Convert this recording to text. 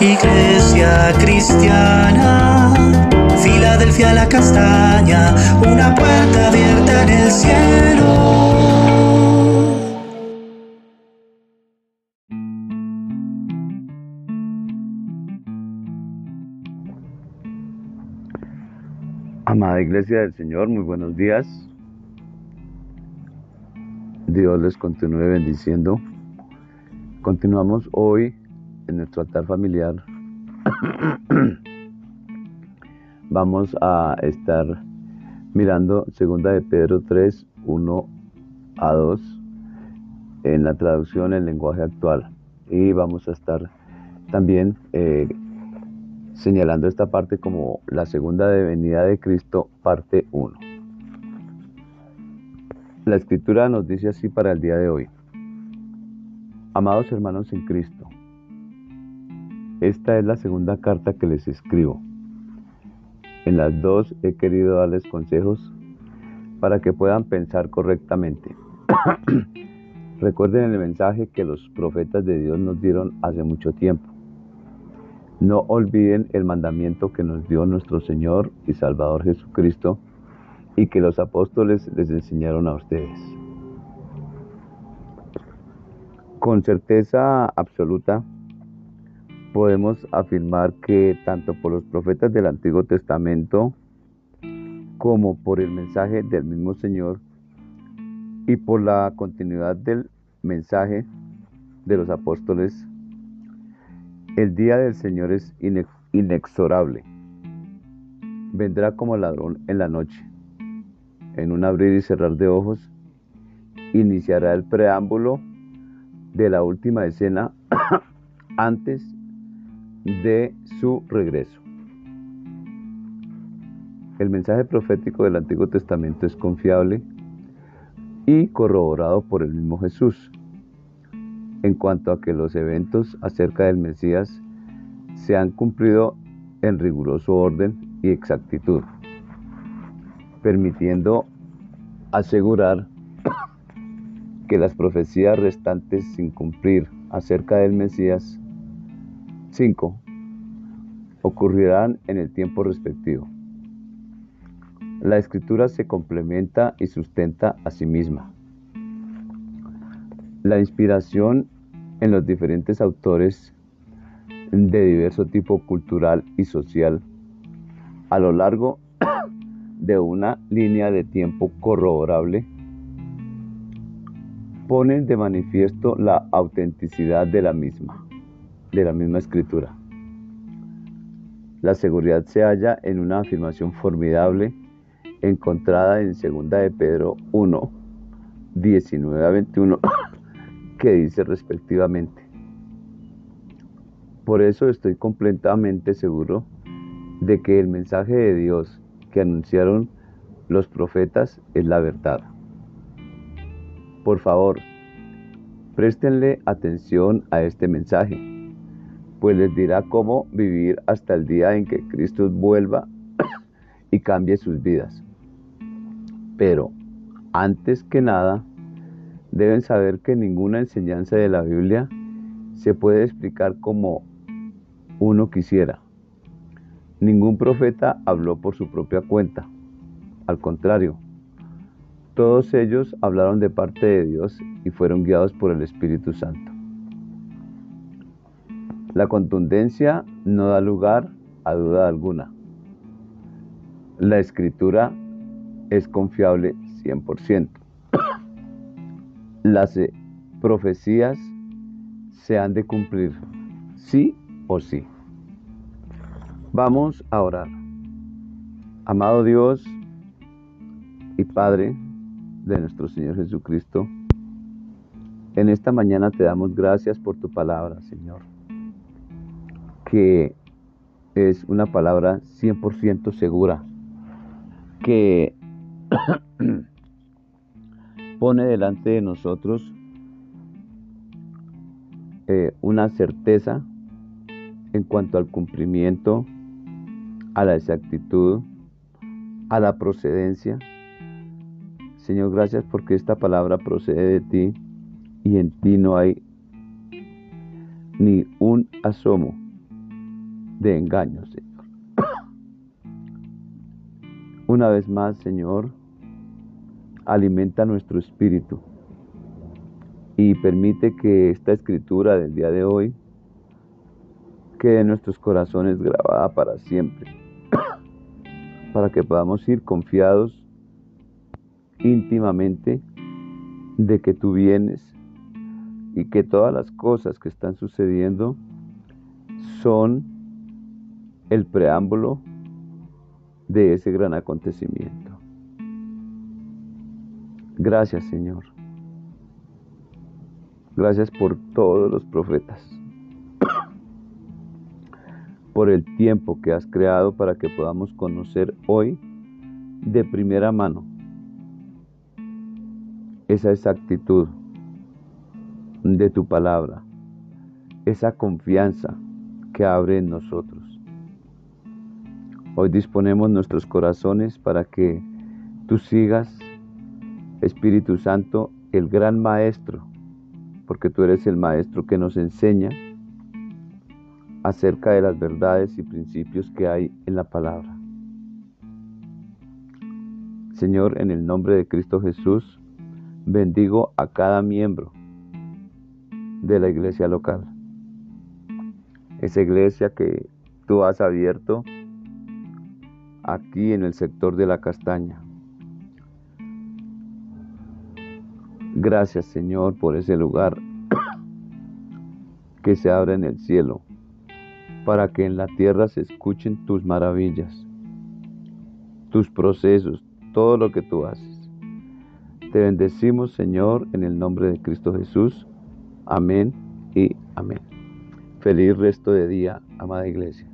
Iglesia cristiana, Filadelfia la castaña, una puerta abierta en el cielo. Amada Iglesia del Señor, muy buenos días. Dios les continúe bendiciendo. Continuamos hoy en nuestro altar familiar. Vamos a estar mirando segunda de Pedro 3, 1 a 2 en la traducción en lenguaje actual. Y vamos a estar también eh, señalando esta parte como la segunda de venida de Cristo, parte 1. La escritura nos dice así para el día de hoy. Amados hermanos en Cristo, esta es la segunda carta que les escribo. En las dos he querido darles consejos para que puedan pensar correctamente. Recuerden el mensaje que los profetas de Dios nos dieron hace mucho tiempo. No olviden el mandamiento que nos dio nuestro Señor y Salvador Jesucristo y que los apóstoles les enseñaron a ustedes. Con certeza absoluta podemos afirmar que tanto por los profetas del Antiguo Testamento como por el mensaje del mismo Señor y por la continuidad del mensaje de los apóstoles, el día del Señor es inexorable. Vendrá como ladrón en la noche en un abrir y cerrar de ojos, iniciará el preámbulo de la última escena antes de su regreso. El mensaje profético del Antiguo Testamento es confiable y corroborado por el mismo Jesús en cuanto a que los eventos acerca del Mesías se han cumplido en riguroso orden y exactitud permitiendo asegurar que las profecías restantes sin cumplir acerca del Mesías 5 ocurrirán en el tiempo respectivo. La escritura se complementa y sustenta a sí misma. La inspiración en los diferentes autores de diverso tipo cultural y social a lo largo de una línea de tiempo corroborable ponen de manifiesto la autenticidad de la misma, de la misma escritura. La seguridad se halla en una afirmación formidable encontrada en 2 de Pedro 1, 19 a 21, que dice respectivamente, por eso estoy completamente seguro de que el mensaje de Dios que anunciaron los profetas es la verdad. Por favor, préstenle atención a este mensaje, pues les dirá cómo vivir hasta el día en que Cristo vuelva y cambie sus vidas. Pero, antes que nada, deben saber que ninguna enseñanza de la Biblia se puede explicar como uno quisiera. Ningún profeta habló por su propia cuenta. Al contrario, todos ellos hablaron de parte de Dios y fueron guiados por el Espíritu Santo. La contundencia no da lugar a duda alguna. La escritura es confiable 100%. Las eh, profecías se han de cumplir, sí o sí. Vamos a orar. Amado Dios y Padre de nuestro Señor Jesucristo, en esta mañana te damos gracias por tu palabra, Señor, que es una palabra 100% segura, que pone delante de nosotros eh, una certeza en cuanto al cumplimiento a la exactitud, a la procedencia. Señor, gracias porque esta palabra procede de ti y en ti no hay ni un asomo de engaño, Señor. Una vez más, Señor, alimenta nuestro espíritu y permite que esta escritura del día de hoy quede en nuestros corazones grabada para siempre, para que podamos ir confiados íntimamente de que tú vienes y que todas las cosas que están sucediendo son el preámbulo de ese gran acontecimiento. Gracias Señor. Gracias por todos los profetas, por el tiempo que has creado para que podamos conocer hoy de primera mano esa exactitud de tu palabra, esa confianza que abre en nosotros. Hoy disponemos nuestros corazones para que tú sigas, Espíritu Santo, el gran Maestro, porque tú eres el Maestro que nos enseña acerca de las verdades y principios que hay en la palabra. Señor, en el nombre de Cristo Jesús, bendigo a cada miembro de la iglesia local. Esa iglesia que tú has abierto aquí en el sector de la castaña. Gracias Señor por ese lugar que se abre en el cielo para que en la tierra se escuchen tus maravillas, tus procesos, todo lo que tú haces. Te bendecimos, Señor, en el nombre de Cristo Jesús. Amén y amén. Feliz resto de día, amada iglesia.